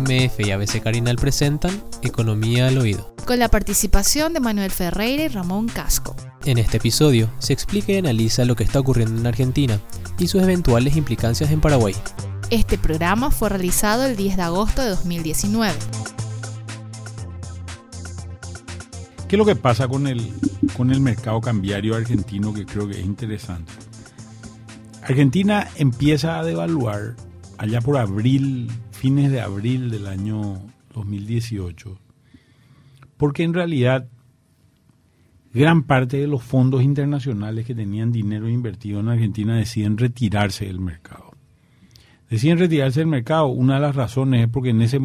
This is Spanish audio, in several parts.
MF y ABC Carinal presentan Economía al Oído. Con la participación de Manuel Ferreira y Ramón Casco. En este episodio se explica y analiza lo que está ocurriendo en Argentina y sus eventuales implicancias en Paraguay. Este programa fue realizado el 10 de agosto de 2019. ¿Qué es lo que pasa con el, con el mercado cambiario argentino que creo que es interesante? Argentina empieza a devaluar allá por abril, fines de abril del año 2018, porque en realidad gran parte de los fondos internacionales que tenían dinero invertido en Argentina deciden retirarse del mercado. Deciden retirarse del mercado. Una de las razones es porque en ese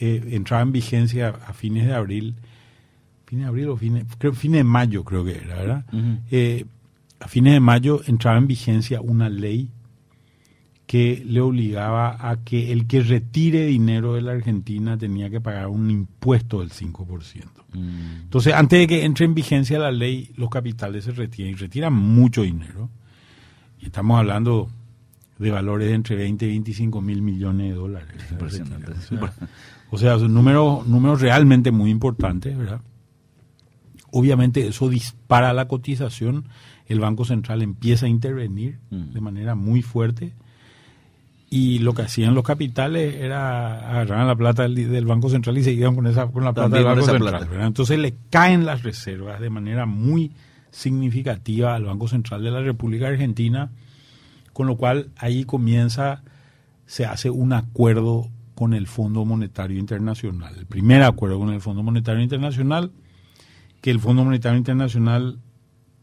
eh, entraba en vigencia a fines de abril fines de abril o fines, creo, fines de mayo creo que era, ¿verdad? eh, a fines de mayo entraba en vigencia una ley que le obligaba a que el que retire dinero de la Argentina tenía que pagar un impuesto del 5%. Mm. Entonces, antes de que entre en vigencia la ley, los capitales se retiran y retiran mucho dinero. Y estamos hablando de valores de entre 20 y 25 mil millones de dólares. Impresionante. O sea, son números, números realmente muy importantes, ¿verdad? Obviamente eso dispara la cotización, el Banco Central empieza a intervenir mm. de manera muy fuerte y lo que hacían los capitales era agarrar la plata del, Banco Central y se iban con, esa, con la plata del Banco Central. Entonces le caen las reservas de manera muy significativa al Banco Central de la República Argentina, con lo cual ahí comienza, se hace un acuerdo con el Fondo Monetario Internacional, el primer acuerdo con el Fondo Monetario Internacional, que el Fondo Monetario Internacional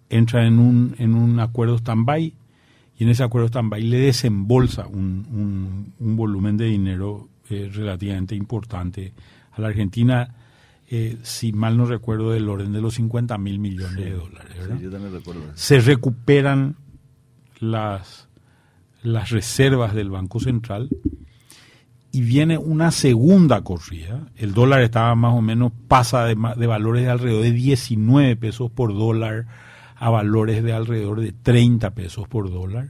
entra en un, en un acuerdo stand-by y en ese acuerdo stand-by le desembolsa un, un, volumen de dinero eh, relativamente importante a la Argentina, eh, si mal no recuerdo, del orden de los 50 mil millones de dólares. yo también recuerdo. Se recuperan las, las reservas del Banco Central y viene una segunda corrida. El dólar estaba más o menos, pasa de, de, valores de alrededor de 19 pesos por dólar a valores de alrededor de 30 pesos por dólar.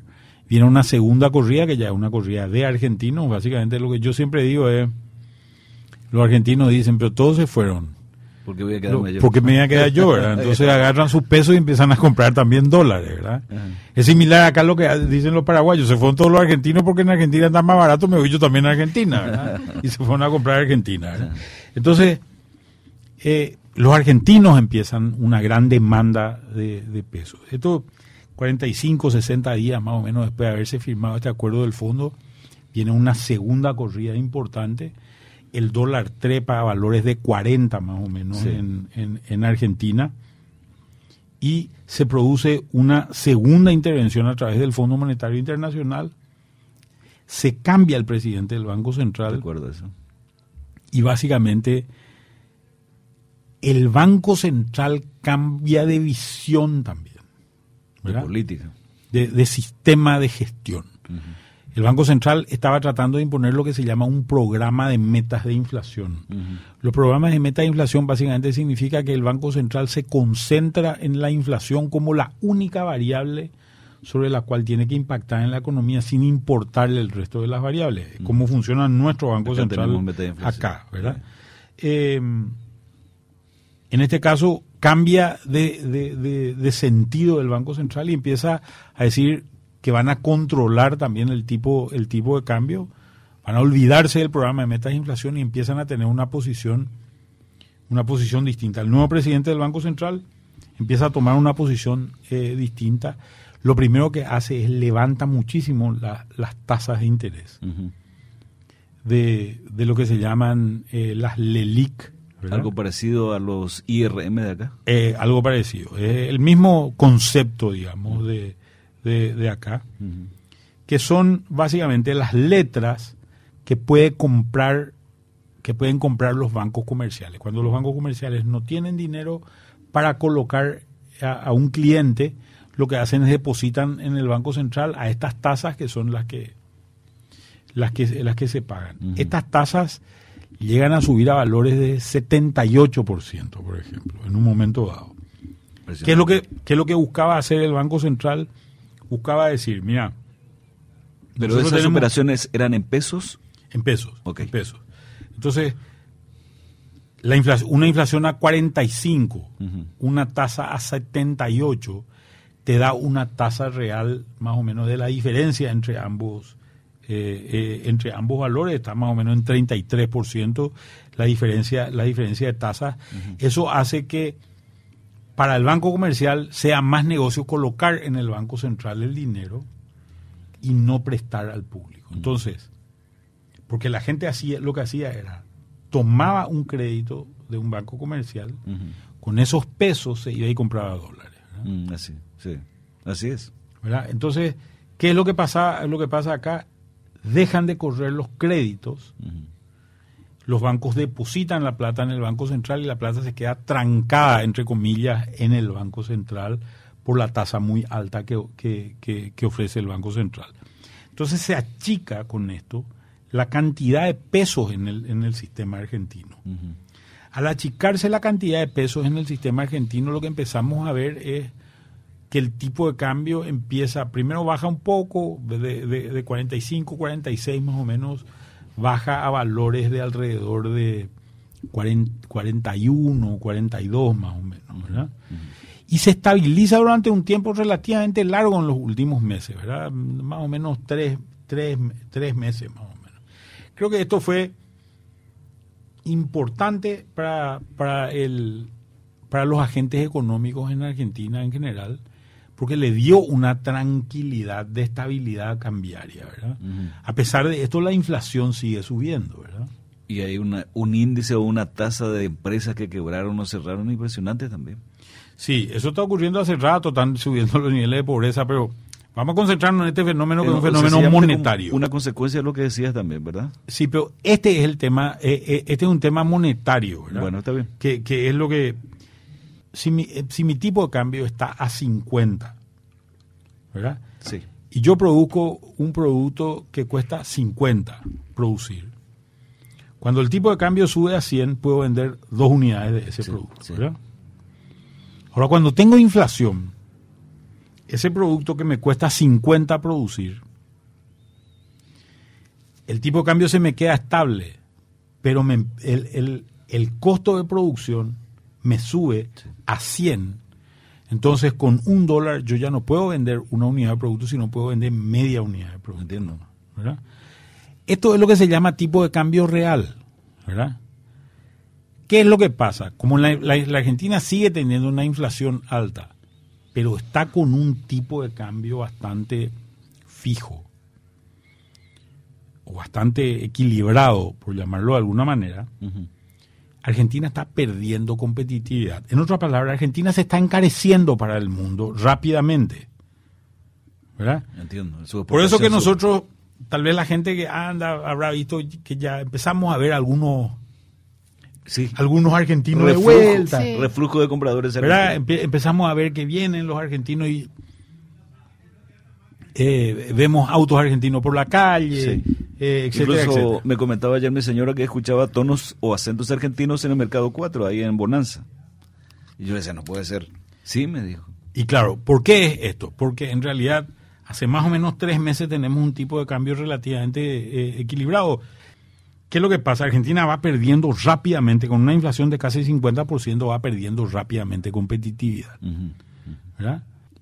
Viene una segunda corrida que ya es una corrida de argentinos. Básicamente lo que yo siempre digo es, los argentinos dicen, pero todos se fueron. Porque voy a quedarme yo. Porque me voy a quedar yo, ¿verdad? Entonces agarran sus pesos y empiezan a comprar también dólares, ¿verdad? Es similar acá a lo que dicen los paraguayos. Se fueron todos los argentinos porque en Argentina está más barato, me voy yo también a Argentina, ¿verdad? Y se fueron a comprar a Argentina, ¿verdad? Entonces, eh, los argentinos empiezan una gran demanda de, de pesos. Esto, 45, 60 días más o menos después de haberse firmado este acuerdo del fondo, viene una segunda corrida importante el dólar trepa a valores de 40 más o menos en, en, Argentina y se produce una segunda intervención a través del Fondo Monetario Internacional. Se cambia el presidente del Banco Central. Eso. Y básicamente el Banco Central cambia de visión también. De política. De, sistema de gestión. El Banco Central estaba tratando de imponer lo que se llama un programa de metas de inflación. Los programas de metas de inflación básicamente significa que el Banco Central se concentra en la inflación como la única variable sobre la cual tiene que impactar en la economía sin importarle el resto de las variables. Cómo funciona nuestro Banco Central acá, ¿verdad? Eh, en este caso cambia de, de sentido el Banco Central y empieza a decir que van a controlar también el tipo, el tipo de cambio, van a olvidarse del programa de metas de inflación y empiezan a tener una posición, una posición distinta. El nuevo presidente del Banco Central empieza a tomar una posición eh, distinta. Lo primero que hace es levanta muchísimo las tasas de interés de, de, lo que se llaman eh, las LELIC. Algo parecido a los IRM de acá. Eh, algo parecido. Es el mismo concepto, digamos, de, de, acá, que son básicamente las letras que puede comprar que pueden comprar los bancos comerciales. Cuando los bancos comerciales no tienen dinero para colocar a, un cliente, lo que hacen es depositan en el Banco Central a estas tasas que son las que las que las que se pagan. Estas tasas llegan a subir a valores de 78%, por ejemplo, en un momento dado. ¿Qué es lo que qué es lo que buscaba hacer el Banco Central? buscaba decir, mira. Pero esas operaciones eran en pesos. En pesos. En pesos. Entonces, la inflación, una inflación a 45, Ujú. una tasa a 78, te da una tasa real más o menos de la diferencia entre ambos eh, eh, entre ambos valores está más o menos en 33% la diferencia la diferencia de tasas eso hace que para el banco comercial sea más negocio colocar en el banco central el dinero y no prestar al público entonces porque la gente hacía lo que hacía era tomaba un crédito de un banco comercial con esos pesos se iba y compraba dólares. Mm, así, sí. Así es. ¿verdad? Entonces, ¿qué es lo que pasa, lo que pasa acá? Dejan de correr los créditos, los bancos depositan la plata en el Banco Central y la plata se queda trancada, entre comillas, en el Banco Central por la tasa muy alta que, que- que- que ofrece el Banco Central. Entonces se achica con esto la cantidad de pesos en el, en el sistema argentino. Al achicarse la cantidad de pesos en el sistema argentino, lo que empezamos a ver es que el tipo de cambio empieza, primero baja un poco, de, de, de 45, 46 más o menos, baja a valores de alrededor de 40, 41, 42 más o menos, ¿verdad? Y se estabiliza durante un tiempo relativamente largo en los últimos meses, ¿verdad? Más o menos tres, tres, tres meses más o menos. Creo que esto fue importante para, para, el, para los agentes económicos en Argentina en general, porque le dio una tranquilidad de estabilidad cambiaria, ¿verdad? A pesar de esto, la inflación sigue subiendo, ¿verdad? Y hay una, un índice o una tasa de empresas que quebraron o cerraron impresionante también. Sí, eso está ocurriendo hace rato, están subiendo los niveles de pobreza, pero vamos a concentrarnos en este fenómeno que es un fenómeno monetario. Una consecuencia de lo que decías también, ¿verdad? Sí, pero este es el tema, eh, eh, este es un tema monetario, ¿verdad? Bueno, está bien. que, que es lo que si mi, eh, si mi tipo de cambio está a 50, ¿verdad? Sí. Y yo produzco un producto que cuesta 50 producir. Cuando el tipo de cambio sube a 100, puedo vender dos unidades de ese Sí, producto, sí. ¿verdad? Ahora, cuando tengo inflación, ese producto que me cuesta 50 producir, el tipo de cambio se me queda estable, pero me- el, el- el costo de producción me sube a 100. Entonces, con un dólar yo ya no puedo vender una unidad de producto, sino puedo vender media unidad de producto. Entiendo. ¿verdad? Esto es lo que se llama tipo de cambio real, ¿verdad? ¿Qué es lo que pasa? Como la, la- la Argentina sigue teniendo una inflación alta, pero está con un tipo de cambio bastante fijo o bastante equilibrado, por llamarlo de alguna manera. Argentina está perdiendo competitividad. En otras palabras, Argentina se está encareciendo para el mundo rápidamente. ¿Verdad? Entiendo. Su Por eso que nosotros, tal vez la gente que anda habrá visto que ya empezamos a ver algunos Sí. algunos argentinos Reflujo, de vuelta. Sí. reflujo de compradores. ¿verdad? Empe- empezamos a ver que vienen los argentinos y eh, vemos autos argentinos por la calle, Sí. Eh, etcétera, Incluso etcétera. me comentaba ayer mi señora que escuchaba tonos o acentos argentinos en el Mercado 4, ahí en Bonanza. Y yo le decía, no puede ser. Sí, me dijo. Y claro, ¿por qué es esto? Porque en realidad hace más o menos tres meses tenemos un tipo de cambio relativamente eh, equilibrado. ¿Qué es lo que pasa? Argentina va perdiendo rápidamente, con una inflación de casi 50%, va perdiendo rápidamente competitividad.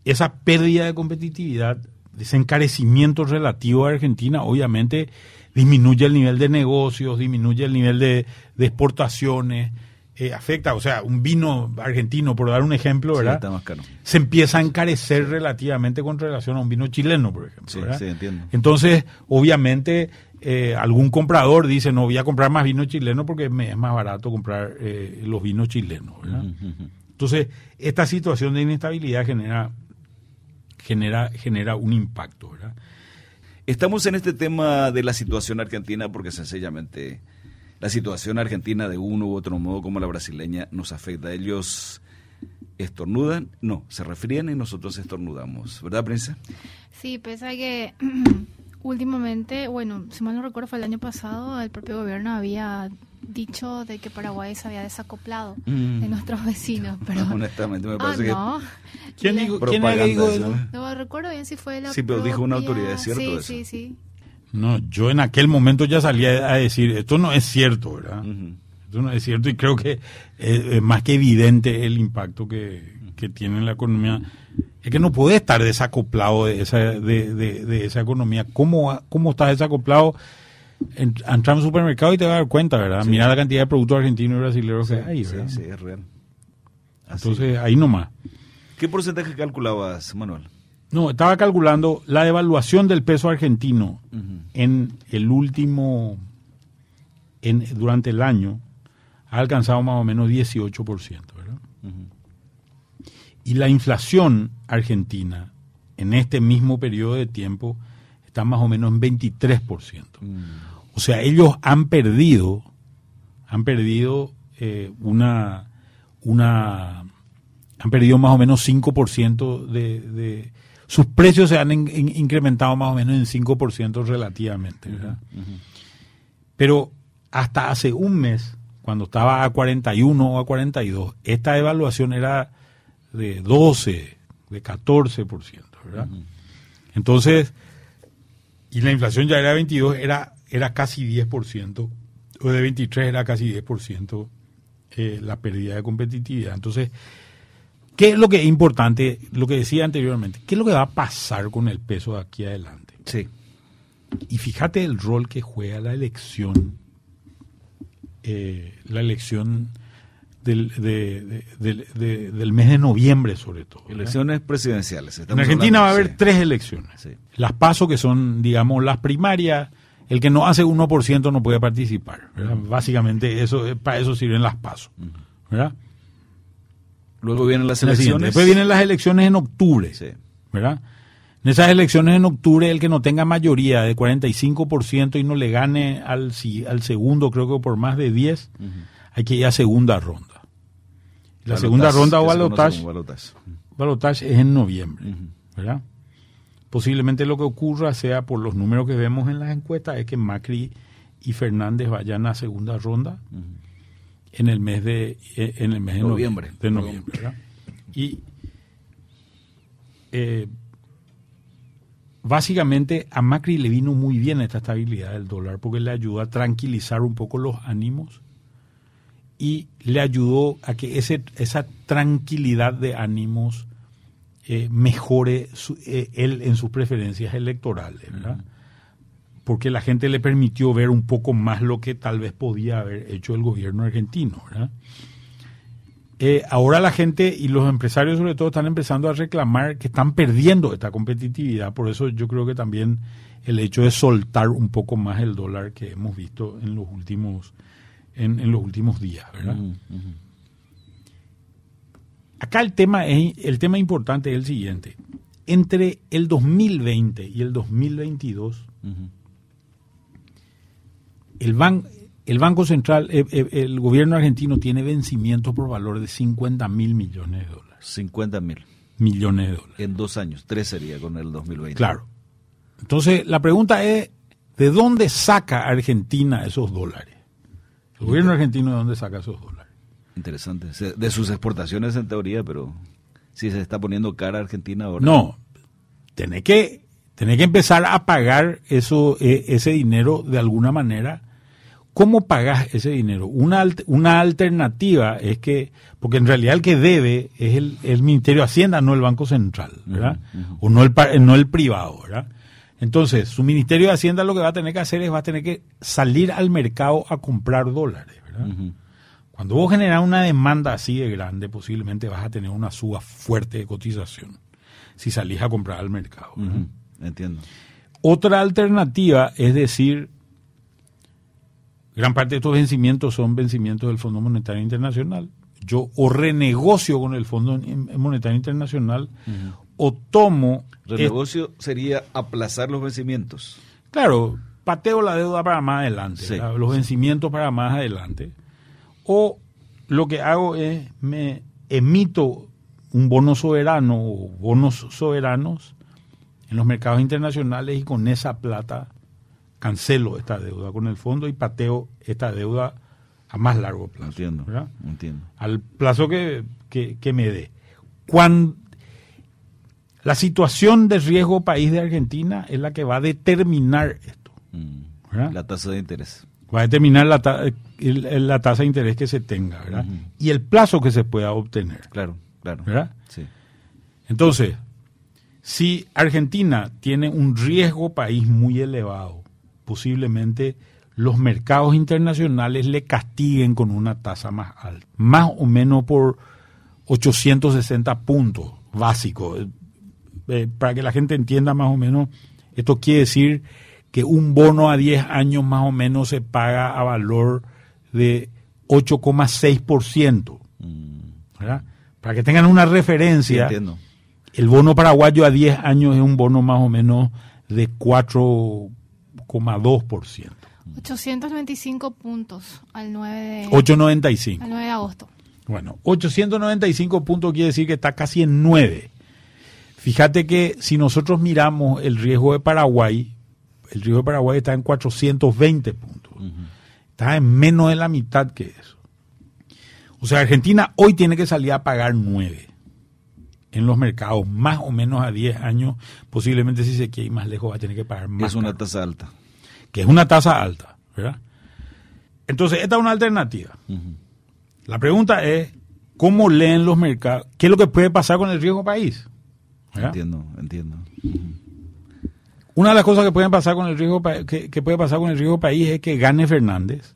Esa pérdida de competitividad, ese encarecimiento relativo a Argentina, obviamente disminuye el nivel de negocios, disminuye el nivel de, de exportaciones, eh, afecta, o sea, un vino argentino, por dar un ejemplo, Sí, ¿verdad? está más caro. se empieza a encarecer relativamente con relación a un vino chileno, por ejemplo. Sí, ¿verdad? sí, entiendo. Entonces, obviamente, eh, algún comprador dice, no voy a comprar más vino chileno porque me es más barato comprar eh, los vinos chilenos. ¿verdad? Entonces, esta situación de inestabilidad genera, genera, genera un impacto. ¿verdad? Estamos en este tema de la situación argentina porque sencillamente la situación argentina de uno u otro modo como la brasileña nos afecta. Ellos estornudan, no, se refrían y nosotros estornudamos. ¿Verdad, Prince? Sí, pese a que últimamente, bueno, si mal no recuerdo fue el año pasado, el propio gobierno había dicho de que Paraguay se había desacoplado Mm. de nuestros vecinos, pero... Honestamente me Ah, parece no. ¿Quién Le- dijo, que ¿quién era que dijo propaganda eso? ¿no? No recuerdo bien si fue la Sí, pero dijo una autoridad, ¿es cierto Sí, eso? sí, sí. No, yo en aquel momento ya salía a decir, esto no es cierto, ¿verdad? Esto no es cierto y creo que es, más que evidente el impacto que, que, tiene en la economía. Es que no puede estar desacoplado de esa, de, de, esa economía. ¿Cómo, ¿Cómo estás desacoplado? Entrar a un supermercado y te vas a dar cuenta, ¿verdad? Mira la cantidad de productos argentinos y brasileños que hay, ¿verdad? Sí, sí, es real. Entonces, ahí nomás. ¿Qué porcentaje calculabas, Manuel? No, estaba calculando la devaluación del peso argentino en el último, en, durante el año, ha alcanzado más o menos 18%, ¿verdad? Y la inflación argentina en este mismo periodo de tiempo está más o menos en 23%. Mm. O sea, ellos han perdido, han perdido eh, una, una, han perdido más o menos 5% de, de sus precios se han incrementado más o menos en 5% relativamente. ¿verdad? Pero hasta hace un mes, cuando estaba a 41 o a 42, esta evaluación era de 12, de 14%. ¿verdad? Entonces, y la inflación ya era 22, era, era casi 10%, o de 23 era casi 10% eh, la pérdida de competitividad. Entonces, ¿Qué es lo que es importante? Lo que decía anteriormente, ¿qué es lo que va a pasar con el peso de aquí adelante? Sí. Y fíjate el rol que juega la elección, eh, la elección del, del mes de noviembre sobre todo. Elecciones presidenciales. En Argentina va a haber tres elecciones. Las PASO, que son, digamos, las primarias, el que no hace 1% no puede participar. Básicamente, eso para eso sirven las PASO. ¿verdad? Luego vienen las elecciones. Después vienen las elecciones en octubre. ¿Verdad? En esas elecciones en octubre, el que no tenga mayoría de 45% y no le gane al, al segundo, creo que por más de 10, hay que ir a segunda ronda. La segunda ronda o balotaje, balotaje es en noviembre. ¿Verdad? Posiblemente lo que ocurra sea por los números que vemos en las encuestas, es que Macri y Fernández vayan a segunda ronda en el mes de, eh, en el mes de noviembre. De noviembre Y eh, básicamente a Macri le vino muy bien esta estabilidad del dólar porque le ayudó a tranquilizar un poco los ánimos y le ayudó a que ese, esa tranquilidad de ánimos eh, mejore él en sus preferencias electorales. ¿verdad? porque la gente le permitió ver un poco más lo que tal vez podía haber hecho el gobierno argentino. Eh, ahora la gente y los empresarios sobre todo están empezando a reclamar que están perdiendo esta competitividad, por eso yo creo que también el hecho de soltar un poco más el dólar que hemos visto en los últimos, en, los últimos días. Acá el tema, es, el tema importante es el siguiente. Entre el 2020 y el 2022, el, el Banco Central, eh, eh, el gobierno argentino tiene vencimientos por valor de 50 mil millones de dólares. 50 mil. Millones de dólares. En dos años, tres sería con el 2020. Claro. Entonces, la pregunta es, ¿de dónde saca Argentina esos dólares? El gobierno argentino, ¿de dónde saca esos dólares? Interesante. De sus exportaciones en teoría, pero si se está poniendo cara Argentina ahora. No, tiene que, tiene que empezar a pagar eso, eh, ese dinero de alguna manera ¿Cómo pagas ese dinero? Una, una alternativa es que, porque en realidad el que debe es el, el Ministerio de Hacienda, no el Banco Central, ¿verdad? O no el, no el privado, ¿verdad? Entonces, su Ministerio de Hacienda lo que va a tener que hacer es va a tener que salir al mercado a comprar dólares, ¿verdad? Cuando vos generas una demanda así de grande, posiblemente vas a tener una suba fuerte de cotización si salís a comprar al mercado. Entiendo. Otra alternativa es decir, Gran parte de estos vencimientos son vencimientos del Fondo Monetario Internacional. Yo o renegocio con el Fondo Monetario Internacional o tomo... Renegocio sería aplazar los vencimientos. Claro, pateo la deuda para más adelante, los vencimientos para más adelante. O lo que hago es me emito un bono soberano o bonos soberanos en los mercados internacionales y con esa plata cancelo esta deuda con el fondo y pateo esta deuda a más largo plazo. Entiendo, entiendo. Al plazo que, me dé. Cuando, la situación de riesgo país de Argentina es la que va a determinar esto. Mm. La tasa de interés. Va a determinar la, ta- el- la tasa de interés que se tenga, ¿verdad? Y el plazo que se pueda obtener, Claro, claro. ¿verdad? Sí. Entonces, si Argentina tiene un riesgo país muy elevado, posiblemente los mercados internacionales le castiguen con una tasa más alta, más o menos por 860 puntos básicos. Eh, para que la gente entienda más o menos, esto quiere decir que un bono a 10 años más o menos se paga a valor de 8,6%. ¿verdad? Para que tengan una Sí, referencia, entiendo. el bono paraguayo a 10 años es un bono más o menos de 4,2%. 895 puntos al 9 de, 8,95. al 9 de agosto. Bueno, 895 puntos quiere decir que está casi en 9. Fíjate que si nosotros miramos el riesgo de Paraguay, el riesgo de Paraguay está en 420 puntos. Está en menos de la mitad que eso. O sea, Argentina hoy tiene que salir a pagar 9 en los mercados, más o menos a 10 años. Posiblemente si se quiere ir más lejos va a tener que pagar más. Es una caro tasa alta. que es una tasa alta, ¿verdad? Entonces, esta es una alternativa. La pregunta es, ¿cómo leen los mercados? ¿Qué es lo que puede pasar con el riesgo país? ¿Verdad? Entiendo, entiendo. Una de las cosas que pueden pasar con el riesgo que, que puede pasar con el riesgo país es que gane Fernández.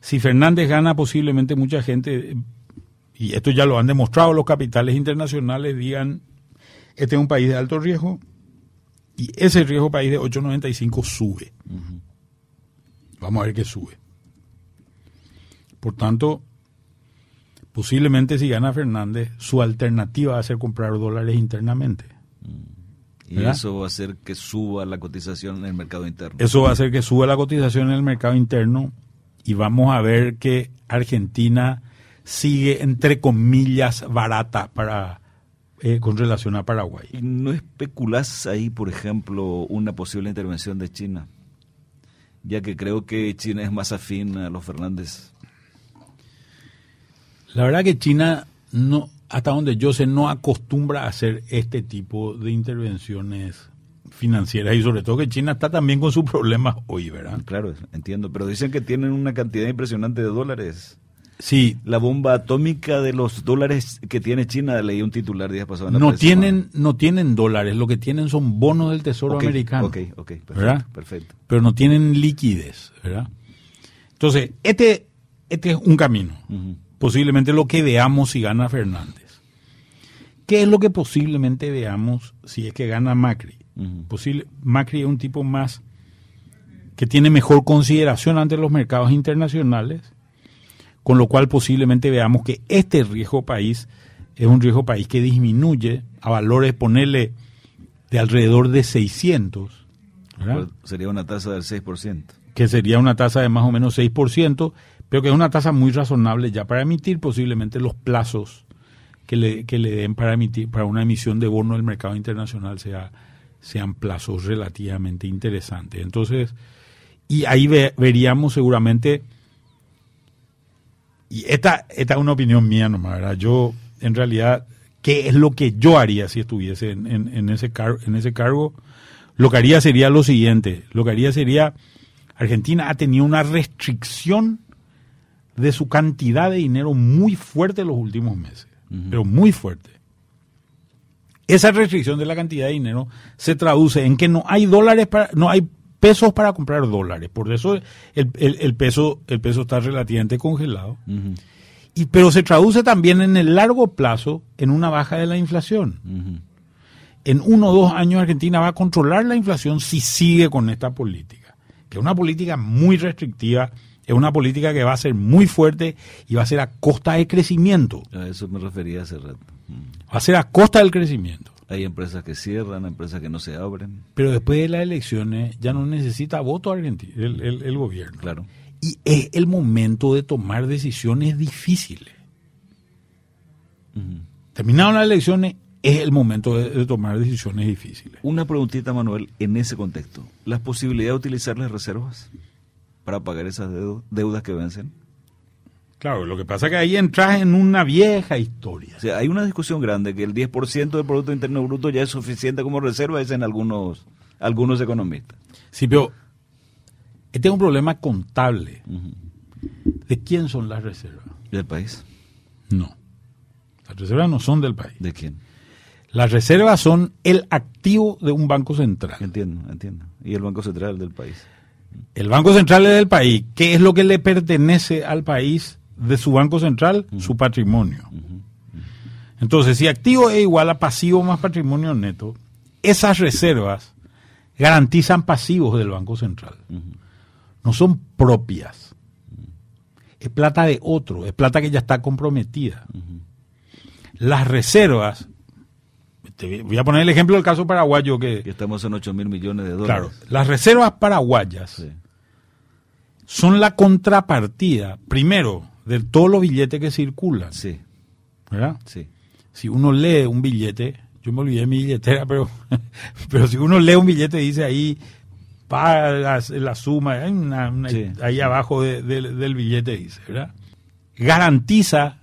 Si Fernández gana, posiblemente mucha gente, y esto ya lo han demostrado los capitales internacionales, digan, este es un país de alto riesgo, y ese riesgo país de 8.95 sube. Vamos a ver qué sube. Por tanto, posiblemente si gana Fernández, su alternativa va a ser comprar dólares internamente. Y ¿Verdad? eso va a hacer que suba la cotización en el mercado interno. Eso va a hacer que suba la cotización en el mercado interno y vamos a ver que Argentina sigue, entre comillas, barata para eh, con relación a Paraguay. ¿Y no especulás ahí, por ejemplo, una posible intervención de China? Ya que creo que China es más afín a los Fernández. La verdad que China, no, hasta donde yo sé, no acostumbra a hacer este tipo de intervenciones financieras y sobre todo que China está también con sus problemas hoy, ¿verdad? Claro, entiendo. Pero dicen que tienen una cantidad impresionante de dólares. Sí, La bomba atómica de los dólares que tiene China, leí un titular días pasados. no tienen, no tienen dólares, lo que tienen son bonos del Tesoro americano. Ok, ok, perfecto. ¿Verdad? perfecto. pero no tienen liquidez, ¿verdad? Entonces, este, este es un camino. Ujú. Posiblemente lo que veamos si gana Fernández. ¿Qué es lo que posiblemente veamos si es que gana Macri? Posible, Macri es un tipo más que tiene mejor consideración ante los mercados internacionales, con lo cual posiblemente veamos que este riesgo país es un riesgo país que disminuye a valores, ponerle de alrededor de 600, ¿verdad? Pues sería una tasa del 6%. que sería una tasa de más o menos 6%, pero que es una tasa muy razonable ya para emitir posiblemente los plazos que le, que le den para emitir para una emisión de bono del mercado internacional sea, sean plazos relativamente interesantes. Entonces, y ahí ve- veríamos seguramente, y esta, esta es una opinión mía nomás, ¿verdad? Yo, en realidad, ¿qué es lo que yo haría si estuviese en, en- ese, en ese cargo? Lo que haría sería lo siguiente, lo que haría sería, Argentina ha tenido una restricción de su cantidad de dinero muy fuerte en los últimos meses, pero muy fuerte. Esa restricción de la cantidad de dinero se traduce en que no hay dólares para, no hay pesos para comprar dólares. Por eso el, el- el peso, el peso está relativamente congelado. Y, pero se traduce también en el largo plazo en una baja de la inflación. En uno o dos años Argentina va a controlar la inflación si sigue con esta política, que es una política muy restrictiva, es una política que va a ser muy fuerte y va a ser a costa de crecimiento, A eso me refería hace rato. Mm. va a ser a costa del crecimiento. Hay empresas que cierran, empresas que no se abren. Pero después de las elecciones ya no necesita voto Argentina, el, el- el gobierno. Claro. Y es el momento de tomar decisiones difíciles. Ujú. Terminaron las elecciones, es el momento de, de tomar decisiones difíciles. Una preguntita, Manuel, en ese contexto. ¿Las posibilidades de utilizar las reservas para pagar esas deu- deudas que vencen? Claro, lo que pasa es que ahí entras en una vieja historia. O sea, hay una discusión grande que el 10% del Producto Interno Bruto ya es suficiente como reserva, es en algunos, algunos economistas. Sí, pero Este es un problema contable. ¿De quién son las reservas? ¿Del país? No. Las reservas no son del país. ¿De quién? Las reservas son el activo de un banco central. Entiendo, entiendo. ¿Y el Banco Central del país? El Banco Central es del país. ¿Qué es lo que le pertenece al país de su Banco Central? Su patrimonio. Entonces, si activo es igual a pasivo más patrimonio neto, esas reservas garantizan pasivos del Banco Central. No son propias. Es plata de otro, es plata que ya está comprometida. Las reservas, te voy a poner el ejemplo del caso paraguayo que, Que estamos en 8 mil millones de Claro, dólares. las reservas paraguayas Sí. son la contrapartida, primero, de todos los billetes que circulan. Sí, ¿verdad? sí. Si uno lee un billete, yo me olvidé de mi billetera, pero, pero si uno lee un billete dice ahí, paga la, la suma, hay una- una- Sí, ahí abajo de- del- del billete dice, ¿verdad? Garantiza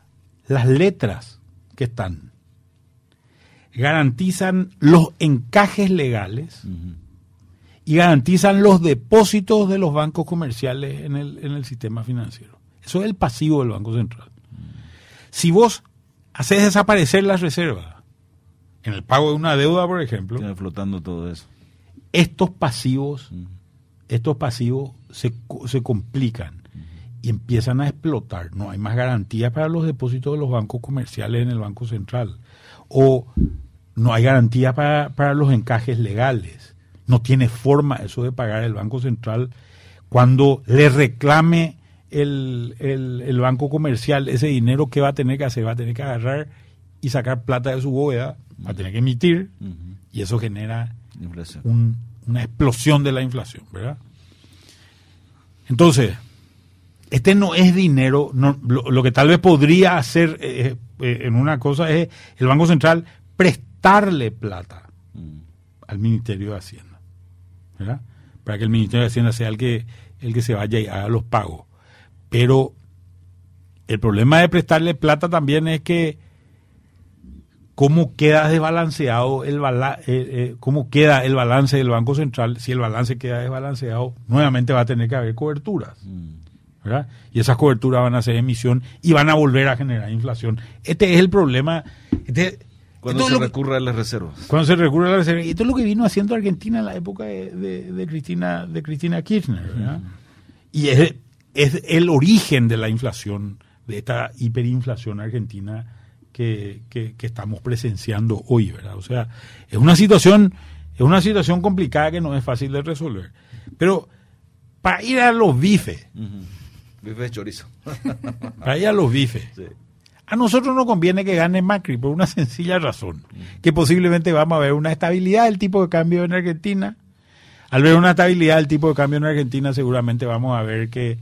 las letras que están. Garantizan los encajes legales y garantizan los depósitos de los bancos comerciales en el, en el sistema financiero. Eso es el pasivo del Banco Central. Si vos haces desaparecer las reservas en el pago de una deuda, por ejemplo, Queda flotando todo eso. estos pasivos, estos pasivos se, se complican y empiezan a explotar. No hay más garantía para los depósitos de los bancos comerciales en el Banco Central. O no hay garantía para, para los encajes legales. No tiene forma eso de pagar el Banco Central cuando le reclame el, el- el Banco Comercial ese dinero que va a tener que hacer. Va a tener que agarrar y sacar plata de su bóveda, va a tener que emitir y eso genera un- una explosión de la inflación, ¿verdad? Entonces, este no es dinero, no, lo, lo que tal vez podría hacer eh, eh, en una cosa es el Banco Central prestarle plata Mm. al Ministerio de Hacienda, ¿verdad? Para que el Ministerio de Hacienda sea el que, el que se vaya y haga los pagos. Pero el problema de prestarle plata también es que cómo queda desbalanceado el bala- eh, eh, cómo queda el balance del Banco Central, si el balance queda desbalanceado, nuevamente va a tener que haber coberturas. Mm. ¿verdad? Y esas coberturas van a ser emisión y van a volver a generar inflación. Este es el problema. Este, Cuando se lo que- recurre a las reservas. cuando se recurre a la reserva. Y esto es lo que vino haciendo Argentina en la época de, de- de Cristina, de Cristina Kirchner. ¿verdad? Y es, es el origen de la inflación, de esta hiperinflación argentina que, que- que estamos presenciando hoy. ¿verdad? O sea, es una situación, es una situación complicada que no es fácil de resolver. Pero para ir a los bifes, Ujú. Bife de chorizo. para ir a los bifes, Sí. A nosotros nos conviene que gane Macri por una sencilla razón, que posiblemente vamos a ver una estabilidad del tipo de cambio en Argentina. Al ver una estabilidad del tipo de cambio en Argentina, seguramente vamos a ver que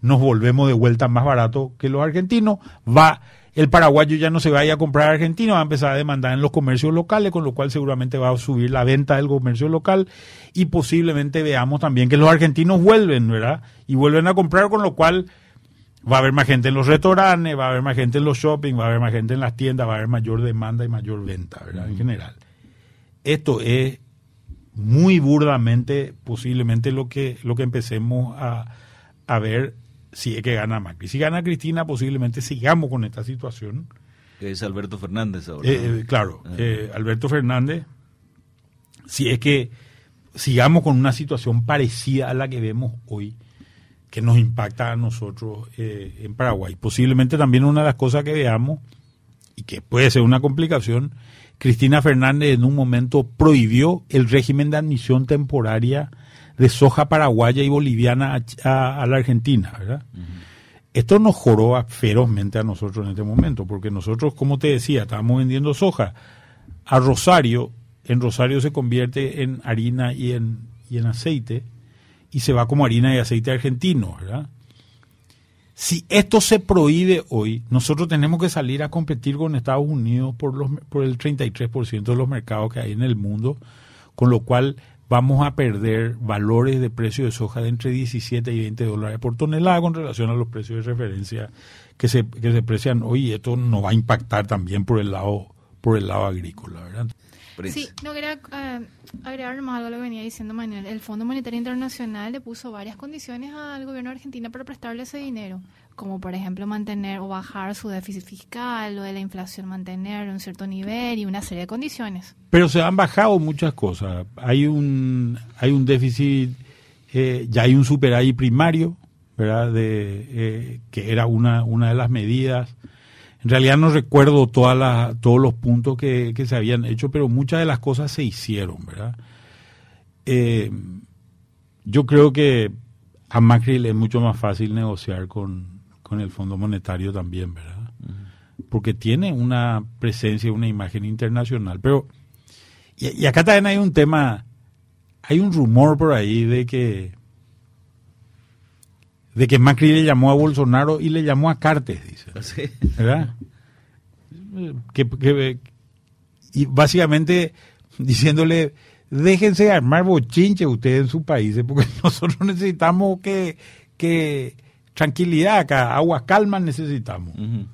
nos volvemos de vuelta más barato que los argentinos. Va, el paraguayo ya no se vaya a comprar argentino, va a empezar a demandar en los comercios locales, con lo cual seguramente va a subir la venta del comercio local y posiblemente veamos también que los argentinos vuelven, ¿verdad? Y vuelven a comprar, con lo cual va a haber más gente en los restaurantes, va a haber más gente en los shopping, va a haber más gente en las tiendas, va a haber mayor demanda y mayor venta, ¿verdad? En general. Esto es muy burdamente posiblemente lo que, lo que empecemos a, a ver si es que gana Macri. Si gana Cristina, posiblemente sigamos con esta situación. Que es Alberto Fernández ahora. Eh, eh, claro, eh, Alberto Fernández, si es que sigamos con una situación parecida a la que vemos hoy, que nos impacta a nosotros eh, en Paraguay. Posiblemente también una de las cosas que veamos, y que puede ser una complicación, Cristina Fernández en un momento prohibió el régimen de admisión temporaria de soja paraguaya y boliviana a, a- a la Argentina, ¿verdad? Esto nos joroba ferozmente a nosotros en este momento, porque nosotros, como te decía, estábamos vendiendo soja a Rosario, en Rosario se convierte en harina y en, y en aceite, y se va como harina y aceite argentino, ¿verdad? Si esto se prohíbe hoy, nosotros tenemos que salir a competir con Estados Unidos por, los, por el 33% de los mercados que hay en el mundo, con lo cual vamos a perder valores de precio de soja de entre 17 y 20 dólares por tonelada con relación a los precios de referencia que se, que se precian hoy. Y esto nos va a impactar también por el lado, por el lado agrícola, ¿verdad? Sí, no quería eh, agregar más algo a lo que venía diciendo Manuel. El Fondo Monetario Internacional le puso varias condiciones al gobierno de Argentina para prestarle ese dinero, como por ejemplo mantener o bajar su déficit fiscal, o de la inflación mantener un cierto nivel y una serie de condiciones. Pero se han bajado muchas cosas. Hay un, hay un déficit, eh, ya hay un superávit primario, ¿verdad? De, eh, que era una, una de las medidas. En realidad no recuerdo todas las, todos los puntos que, que, se habían hecho, pero muchas de las cosas se hicieron, ¿verdad? Eh, yo creo que a Macri le es mucho más fácil negociar con, con el Fondo Monetario también, ¿verdad? Porque tiene una presencia, una imagen internacional. Pero, y, y acá también hay un tema, hay un rumor por ahí de que de que Macri le llamó a Bolsonaro y le llamó a Cartes, dice. Sí. ¿Verdad? Que, que, y básicamente diciéndole, déjense de armar bochinche ustedes en sus países, porque nosotros necesitamos que, que tranquilidad acá, aguas calmas necesitamos. Uh -huh.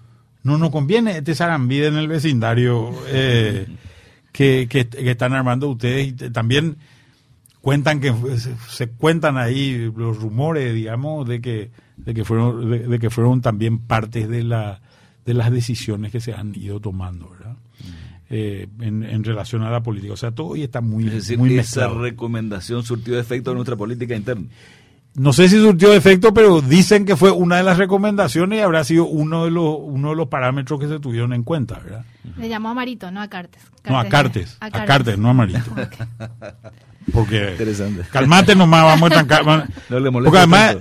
No nos conviene este zarambide en el vecindario eh, que, que, que, están armando ustedes. Y también cuentan que se, se, cuentan ahí los rumores, digamos, de que, de que fueron, de, de que fueron también partes de la de las decisiones que se han ido tomando, ¿verdad? Eh, en, en, relación a la política. O sea, todo hoy está muy, es decir, muy esa recomendación surtió efecto en nuestra política interna. No sé si surtió efecto, pero dicen que fue una de las recomendaciones y habrá sido uno de los uno de los parámetros que se tuvieron en cuenta, ¿verdad? Le llamó a Marito, no a Cartes. Cartes no, a Cartes, a, a Cartes, no a Marito. okay. Porque Interesante. calmate nomás, vamos a trancar. no le Porque además,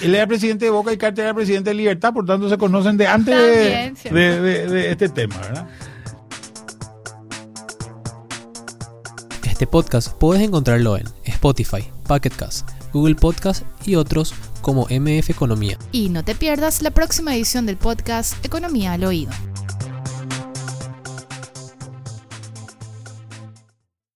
él era presidente de Boca y Cartes era presidente de Libertad, por tanto se conocen de antes También, de, de, de, de este tema, ¿verdad? Este podcast puedes encontrarlo en Spotify, Pocket Cast, Google Podcast y otros como MF Economía. Y no te pierdas la próxima edición del podcast Economía al Oído.